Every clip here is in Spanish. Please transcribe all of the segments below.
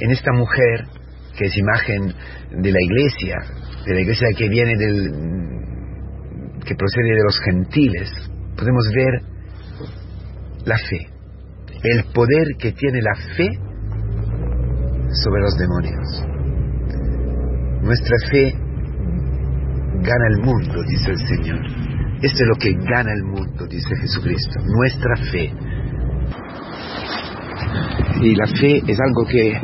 en esta mujer, que es imagen de la iglesia, de la iglesia que viene del, que procede de los gentiles, podemos ver la fe, el poder que tiene la fe sobre los demonios. Nuestra fe gana el mundo, dice el Señor. Esto es lo que gana el mundo, dice Jesucristo, nuestra fe. Y la fe es algo que,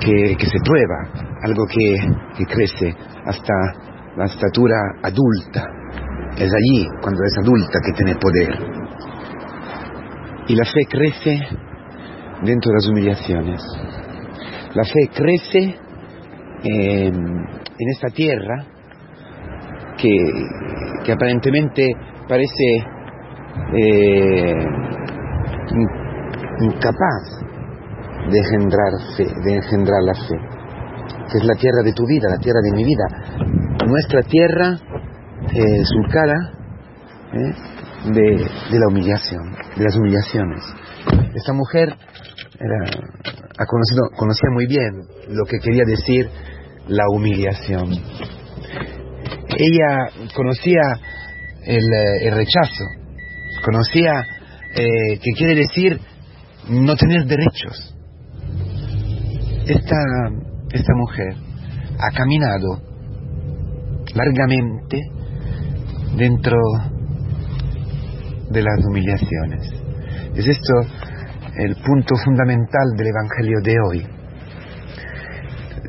que, se prueba, algo que, que crece hasta la estatura adulta. Es allí, cuando es adulta, que tiene poder. Y la fe crece dentro de las humillaciones. La fe crece en esta tierra que, que aparentemente parece eh, incapaz de engendrar fe, de engendrar la fe, que es la tierra de tu vida, la tierra de mi vida. Nuestra tierra eh, sulcada eh, de, la humillación, de las humillaciones. Esta mujer ha conocido, conocía muy bien lo que quería decir la humillación. Ella conocía el, eh, rechazo, conocía eh, que quiere decir no tener derechos. Esta, esta mujer ha caminado largamente dentro de las humillaciones. Es esto el punto fundamental del Evangelio de hoy.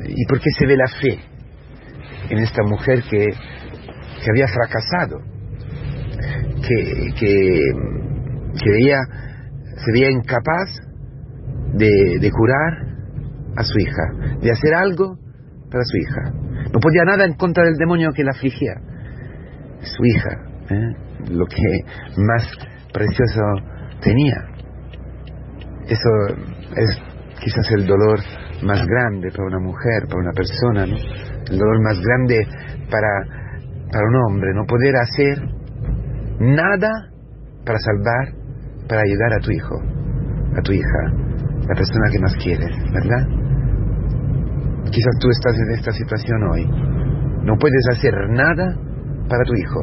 ¿Y por qué se ve la fe en esta mujer que, que había fracasado? Que, que, se veía incapaz de, de curar a su hija, de hacer algo para su hija. No podía nada en contra del demonio que la afligía. Su hija, ¿eh? lo que más precioso tenía. Eso es quizás el dolor más grande para una mujer, para una persona, ¿no? El dolor más grande para, para un hombre, no poder hacer nada para salvar, para ayudar a tu hijo, a tu hija, la persona que más quieres, ¿verdad? Quizás tú estás en esta situación hoy. No puedes hacer nada para tu hijo,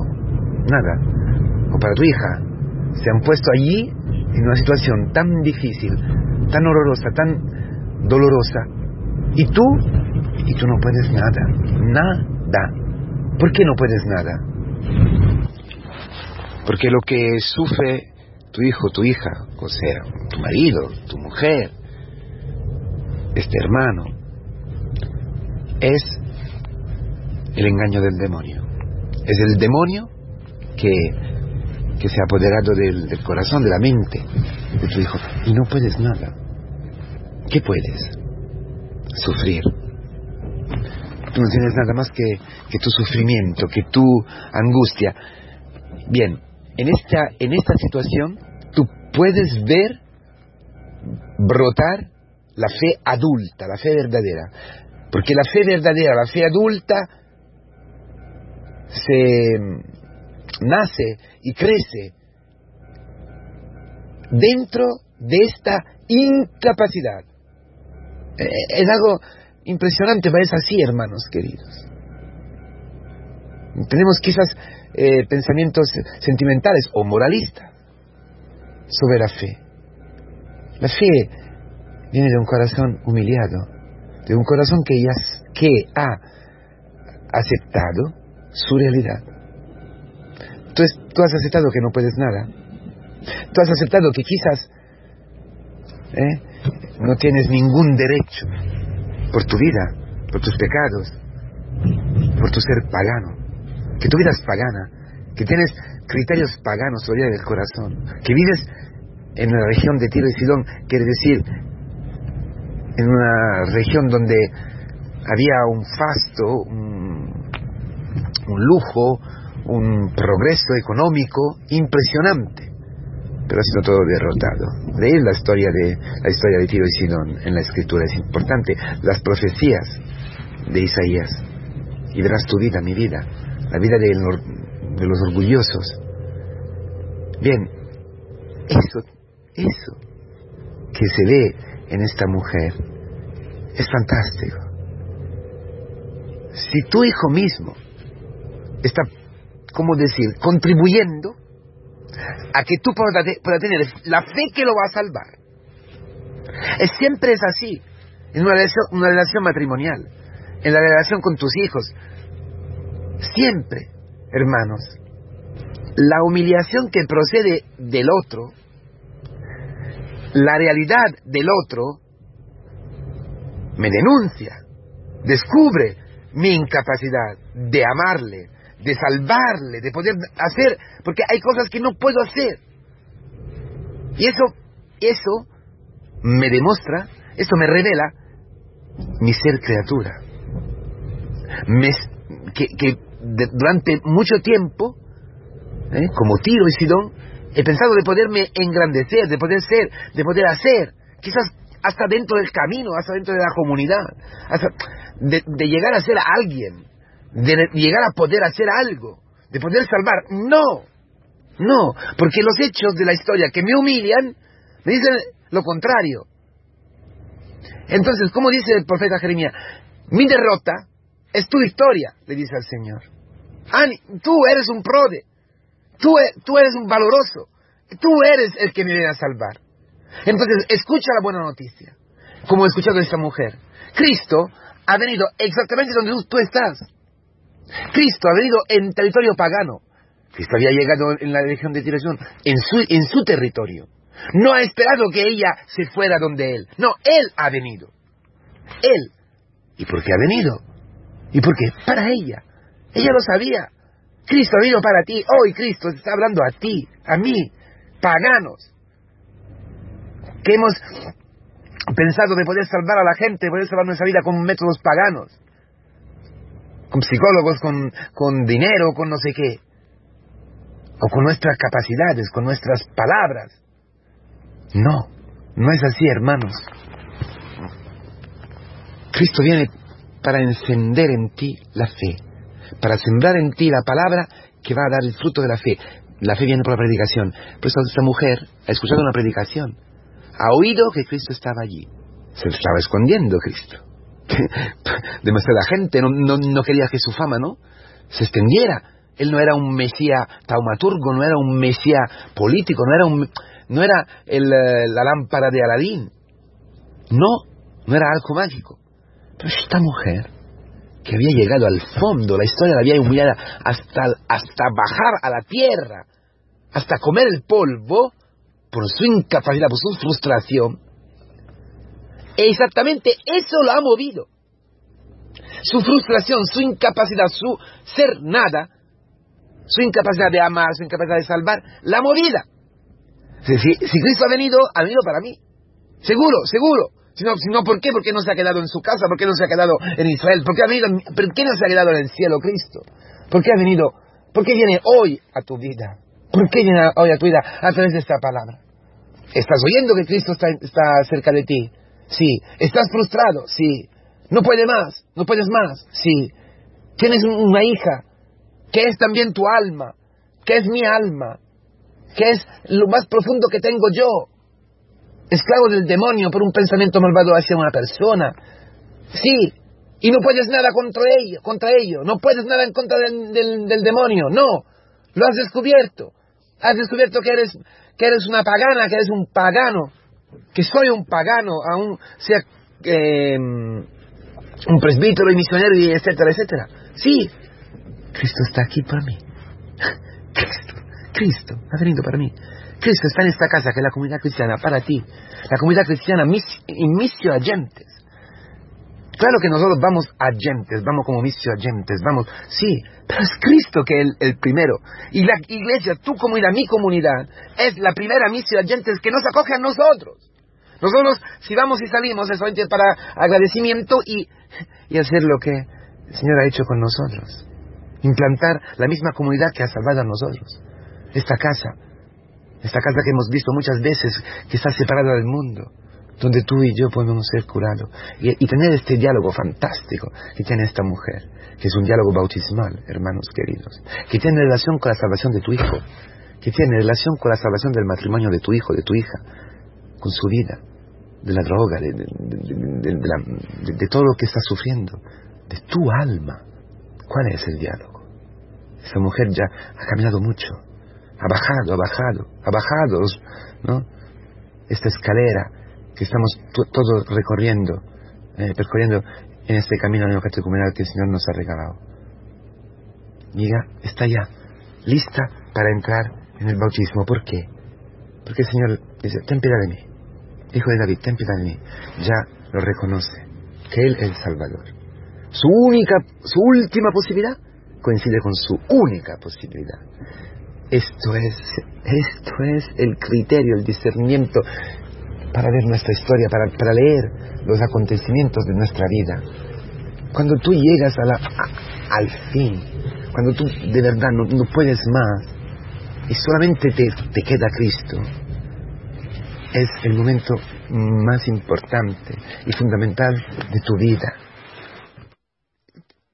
nada, o para tu hija. Se han puesto allí en una situación tan difícil, tan horrorosa, tan dolorosa, y tú, y tú no puedes nada, nada. ¿Por qué no puedes nada? Porque lo que sufre tu hijo, tu hija, o sea, tu marido, tu mujer, este hermano, es el engaño del demonio. Es el demonio que, que se ha apoderado del, del corazón, de la mente de tu hijo. Y no puedes nada. ¿Qué puedes? Sufrir. Tú no tienes nada más que, que tu sufrimiento, que tu angustia. Bien, en esta, en esta situación tú puedes ver brotar la fe adulta, la fe verdadera. Porque la fe verdadera, la fe adulta, se nace y crece dentro de esta incapacidad. Eh, es algo impresionante, pero es así, hermanos queridos. Tenemos quizás eh, pensamientos sentimentales o moralistas sobre la fe. La fe viene de un corazón humillado, de un corazón que, ya, que ha aceptado su realidad. Tú, has aceptado que no puedes nada. Tú has aceptado que quizás ¿eh? no tienes ningún derecho por tu vida, por tus pecados, por tu ser pagano, que tu vida es pagana, que tienes criterios paganos sobre del corazón, que vives en la región de Tiro y Sidón, quiere decir en una región donde había un fasto, un, lujo, un progreso económico impresionante, pero ha sido todo derrotado. Leer la historia de la historia de Tiro y Sidón en la escritura es importante, las profecías de Isaías y verás tu vida, mi vida, la vida de, de los orgullosos. Bien, eso, eso que se ve en esta mujer es fantástico. Si tu hijo mismo está, ¿cómo decir?, contribuyendo a que tú puedas, tener la fe que lo va a salvar. Es, siempre es así, en una una relación matrimonial, en la relación con tus hijos. Siempre, hermanos, la humillación que procede del otro, la realidad del otro, me denuncia, descubre mi incapacidad de amarle, de salvarle, de poder hacer, porque hay cosas que no puedo hacer. Y eso, eso me demuestra, eso me revela mi ser criatura. que, durante mucho tiempo, ¿eh? como Tiro y Sidón, he pensado de poderme engrandecer, de poder ser, de poder hacer, quizás hasta dentro del camino, hasta dentro de la comunidad, hasta de, llegar a ser alguien, de llegar a poder hacer algo, de poder salvar. No, no, porque los hechos de la historia que me humillan me dicen lo contrario. Entonces, como dice el profeta Jeremías, mi derrota es tu historia, le dice al Señor. tú eres un prode, tú, e, tú eres un valoroso, tú eres el que me viene a salvar. Entonces, escucha la buena noticia, como he escuchado esta mujer. Cristo ha venido exactamente donde tú estás. Cristo ha venido en territorio pagano. Cristo había llegado en la región de Tiración, en su, en su territorio. No ha esperado que ella se fuera donde él. No, él ha venido. Él. ¿Y por qué ha venido? ¿Y por qué? Para ella. Ella lo sabía. Cristo venido para ti. Hoy Cristo está hablando a ti, a mí, paganos, que hemos pensado de poder salvar a la gente, de poder salvar nuestra vida con métodos paganos, con psicólogos, con, con dinero, con no sé qué, o con nuestras capacidades, con nuestras palabras. No, no es así, hermanos. Cristo viene para encender en ti la fe, para sembrar en ti la palabra que va a dar el fruto de la fe. La fe viene por la predicación. Por eso esta mujer ha escuchado una predicación, ha oído que Cristo estaba allí. Se estaba escondiendo Cristo. Demasiada gente no, no, quería que su fama no se extendiera. Él no era un mesía taumaturgo, no era un mesía político, no era, un, no era el, eh, la lámpara de Aladín. No, no era algo mágico. Pero esta mujer, que había llegado al fondo, la historia la había humillado hasta, hasta bajar a la tierra, hasta comer el polvo, por su incapacidad, por su frustración, exactamente eso lo ha movido. Su frustración, su incapacidad, su ser nada, su incapacidad de amar, su incapacidad de salvar, la movida. Si, si, Cristo ha venido, ha venido para mí. Seguro, seguro. Si no, si no, ¿por qué? ¿Por qué no se ha quedado en su casa? ¿Por qué no se ha quedado en Israel? ¿Por qué, ha venido, ¿Por qué no se ha quedado en el cielo Cristo? ¿Por qué ha venido? ¿Por qué viene hoy a tu vida? ¿Por qué viene hoy a tu vida a través de esta palabra? ¿Estás oyendo que Cristo está, cerca de ti? Sí. ¿Estás frustrado? Sí. ¿No puedes más? ¿No puedes más? Sí. Tienes una hija que es también tu alma, que es mi alma, que es lo más profundo que tengo yo. Esclavo del demonio por un pensamiento malvado hacia una persona. Sí. Y no puedes nada contra ello, contra ello. No puedes nada en contra del demonio. No. Lo has descubierto. Has descubierto que eres, que eres una pagana, que eres un pagano, que soy un pagano, aún sea eh, un presbítero y misionero, y etcétera, etcétera. Sí, Cristo está aquí para mí. Cristo, Cristo ha venido para mí. Cristo está en esta casa, que es la comunidad cristiana, para ti. La comunidad cristiana, mis, misio agentes. Claro que nosotros vamos agentes, vamos como misio agentes, vamos, sí, pero es Cristo que es el, primero. Y la iglesia, tu comunidad, mi comunidad, es la primera misio agentes que nos acoge a nosotros. Nosotros, si vamos y salimos, es solamente para agradecimiento y, y hacer lo que el Señor ha hecho con nosotros. Implantar la misma comunidad que ha salvado a nosotros. Esta casa, esta casa que hemos visto muchas veces, que está separada del mundo donde tú y yo podemos ser curados y, tener este diálogo fantástico que tiene esta mujer, que es un diálogo bautismal, hermanos queridos, que tiene relación con la salvación de tu hijo, que tiene relación con la salvación del matrimonio de tu hijo, de tu hija, con su vida. de la droga, de, de, todo lo que está sufriendo, de tu alma. ¿Cuál es el diálogo? Esa mujer ya ha caminado mucho, ha bajado, ha bajado, ha bajado, ¿no? Esta escalera que estamos todos recorriendo, eh, percorriendo en este camino neocatecumenal que el Señor nos ha regalado. Miga está ya lista para entrar en el bautismo. ¿Por qué? Porque el Señor dice, ten piedad de mí. Hijo de David, ten piedad de mí. Ya lo reconoce, que Él es el Salvador. Su única, su última posibilidad coincide con su única posibilidad. Esto es, esto es el criterio, el discernimiento para ver nuestra historia, para, para leer los acontecimientos de nuestra vida. Cuando tú llegas a la, al fin, cuando tú de verdad no, no puedes más y solamente te, te queda Cristo, es el momento más importante y fundamental de tu vida.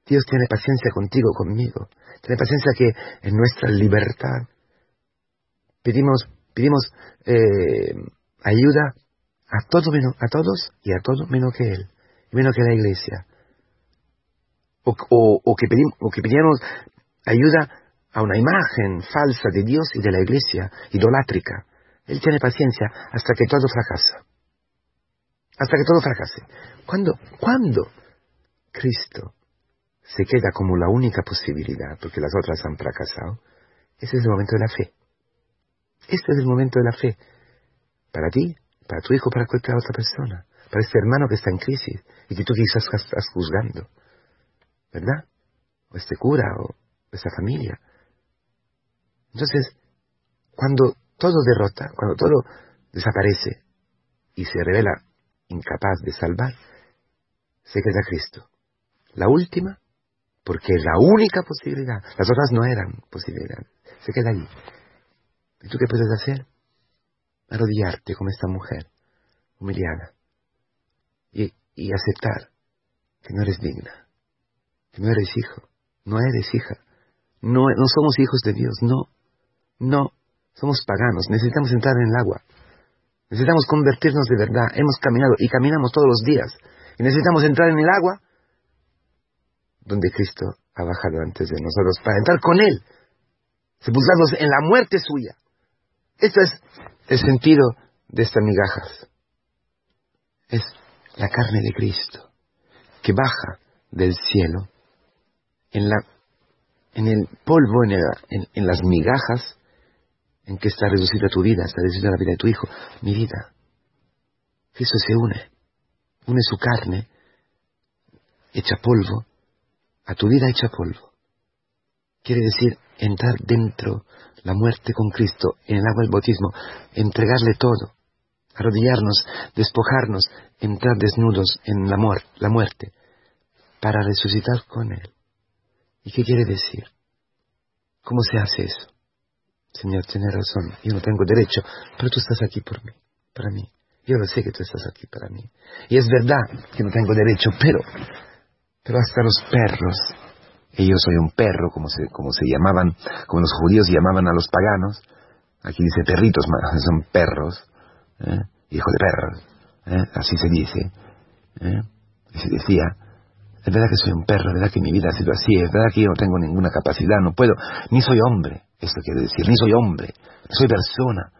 Dios tiene paciencia contigo, conmigo. Tiene paciencia que en nuestra libertad pedimos, pedimos eh, ayuda a, todo menos, a todos y a todo menos que Él, menos que la iglesia. O, o, que pedimos, o que pedimos ayuda a una imagen falsa de Dios y de la iglesia, idolátrica. Él tiene paciencia hasta que todo fracasa. Hasta que todo fracase. ¿Cuándo? ¿Cuándo? Cristo se queda como la única posibilidad, porque las otras han fracasado. Ese es el momento de la fe. Este es el momento de la fe. Para ti, para tu hijo, para cualquier otra persona. Para este hermano que está en crisis y que tú quizás estás juzgando. ¿Verdad? O este cura o esta familia. Entonces, cuando todo derrota, cuando todo desaparece y se revela incapaz de salvar, se queda Cristo. La última, porque es la única posibilidad. Las otras no eran posibilidades. Se queda allí. ¿Y tú qué puedes hacer? Arrodillarte como esta mujer, humillada, y, y aceptar que no eres digna, que no eres hijo, no eres hija, no, no somos hijos de Dios, no, no, somos paganos, necesitamos entrar en el agua. Necesitamos convertirnos de verdad. Hemos caminado y caminamos todos los días. Y necesitamos entrar en el agua donde Cristo ha bajado antes de nosotros para entrar con Él, sepultarnos en la muerte suya. Este es el sentido de estas migajas. Es la carne de Cristo que baja del cielo en, la, en el polvo, en, en las migajas en qué está reducida tu vida, está reducida la vida de tu hijo, mi vida. Cristo se une, une su carne, hecha polvo, a tu vida hecha polvo. Quiere decir entrar dentro la muerte con Cristo en el agua del bautismo, entregarle todo, arrodillarnos, despojarnos, entrar desnudos en la, la muerte, para resucitar con Él. ¿Y qué quiere decir? ¿Cómo se hace eso? Señor, tienes razón, yo no tengo derecho, pero tú estás aquí por mí, para mí. Yo lo sé que tú estás aquí para mí. Y es verdad que no tengo derecho, pero, pero hasta los perros, yo soy un perro, como se, como se llamaban, como los judíos llamaban a los paganos, aquí dice perritos, son perros, ¿eh? hijo de perros, ¿eh? así se dice, ¿eh? y se decía, es verdad que soy un perro, es verdad que mi vida ha sido así, es verdad que yo no tengo ninguna capacidad, no puedo, ni soy hombre, esto quiere decir, ni soy hombre, soy persona.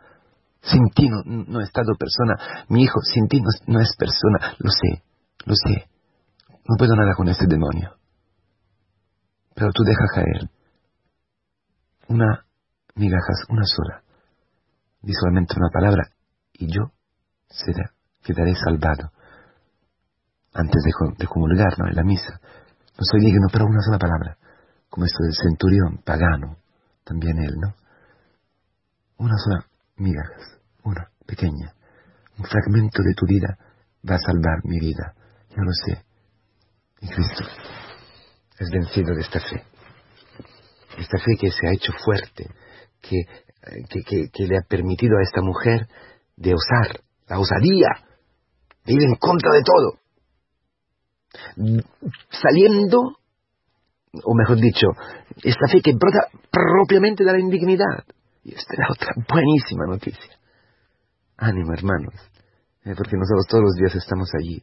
Sin ti no, he estado persona, mi hijo sin ti no, es persona, lo sé, lo sé. No puedo nada con este demonio. Pero tú deja caer una migajas, una sola. Di solamente una palabra y yo seré, quedaré salvado antes de, de comulgar ¿no? en la misa. No soy digno, pero una sola palabra, como esto del centurión pagano, también él, ¿no? Una sola migajas, una pequeña, un fragmento de tu vida va a salvar mi vida, yo lo sé. Cristo es vencido de esta fe, esta fe que se ha hecho fuerte, que, que, que le ha permitido a esta mujer de osar, la osadía, de ir en contra de todo, saliendo, o mejor dicho, esta fe que brota propiamente de la indignidad. Y esta es la otra buenísima noticia. Ánimo, hermanos. Eh, porque nosotros todos los días estamos allí.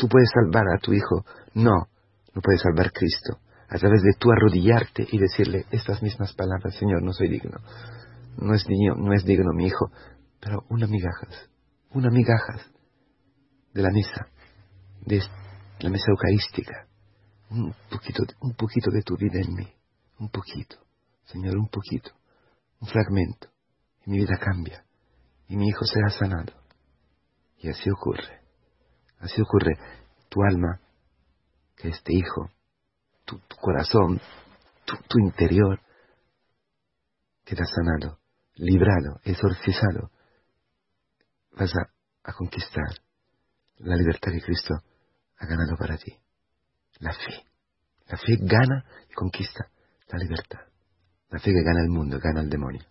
Tú puedes salvar a tu hijo. No, no puedes salvar Cristo. A través de tú arrodillarte y decirle estas mismas palabras, Señor, no soy digno. No es, digno, no es digno mi hijo. Pero una migajas, una migajas de la mesa, de la mesa eucarística. Un poquito, un poquito de tu vida en mí. Un poquito. Señor, un poquito. Un fragmento. Y mi vida cambia. Y mi hijo será sanado. Y así ocurre. Así ocurre. Tu alma, que este hijo, tu, corazón, tu, interior, queda sanado, librado, exorcizado. Vas a, a conquistar la libertad que Cristo ha ganado para ti. La fe. La fe gana y conquista la libertad. La fe que gana el mundo, gana el demonio.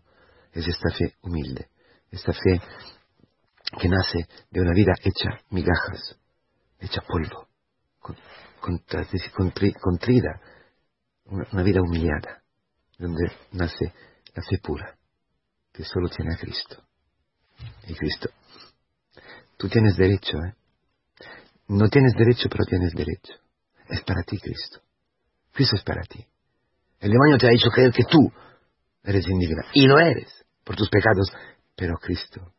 Es esta fe humilde, esta fe que nace de una vida hecha migajas, hecha polvo, contrida, una vida humillada, donde nace la fe pura, que solo tiene a Cristo. Y Cristo, tú tienes derecho, ¿eh? No tienes derecho, pero tienes derecho. Es para ti, Cristo. Cristo es para ti. El demonio te ha dicho creer que tú eres indigna. Y lo eres, por tus pecados. Pero Cristo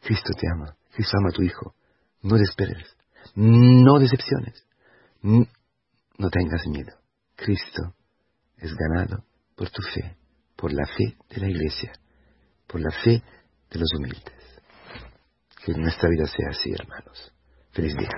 Cristo te ama, Cristo ama a tu hijo. No desesperes, no decepciones, no tengas miedo. Cristo es ganado por tu fe, por la fe de la iglesia, por la fe de los humildes. Que nuestra vida sea así, hermanos. Feliz día.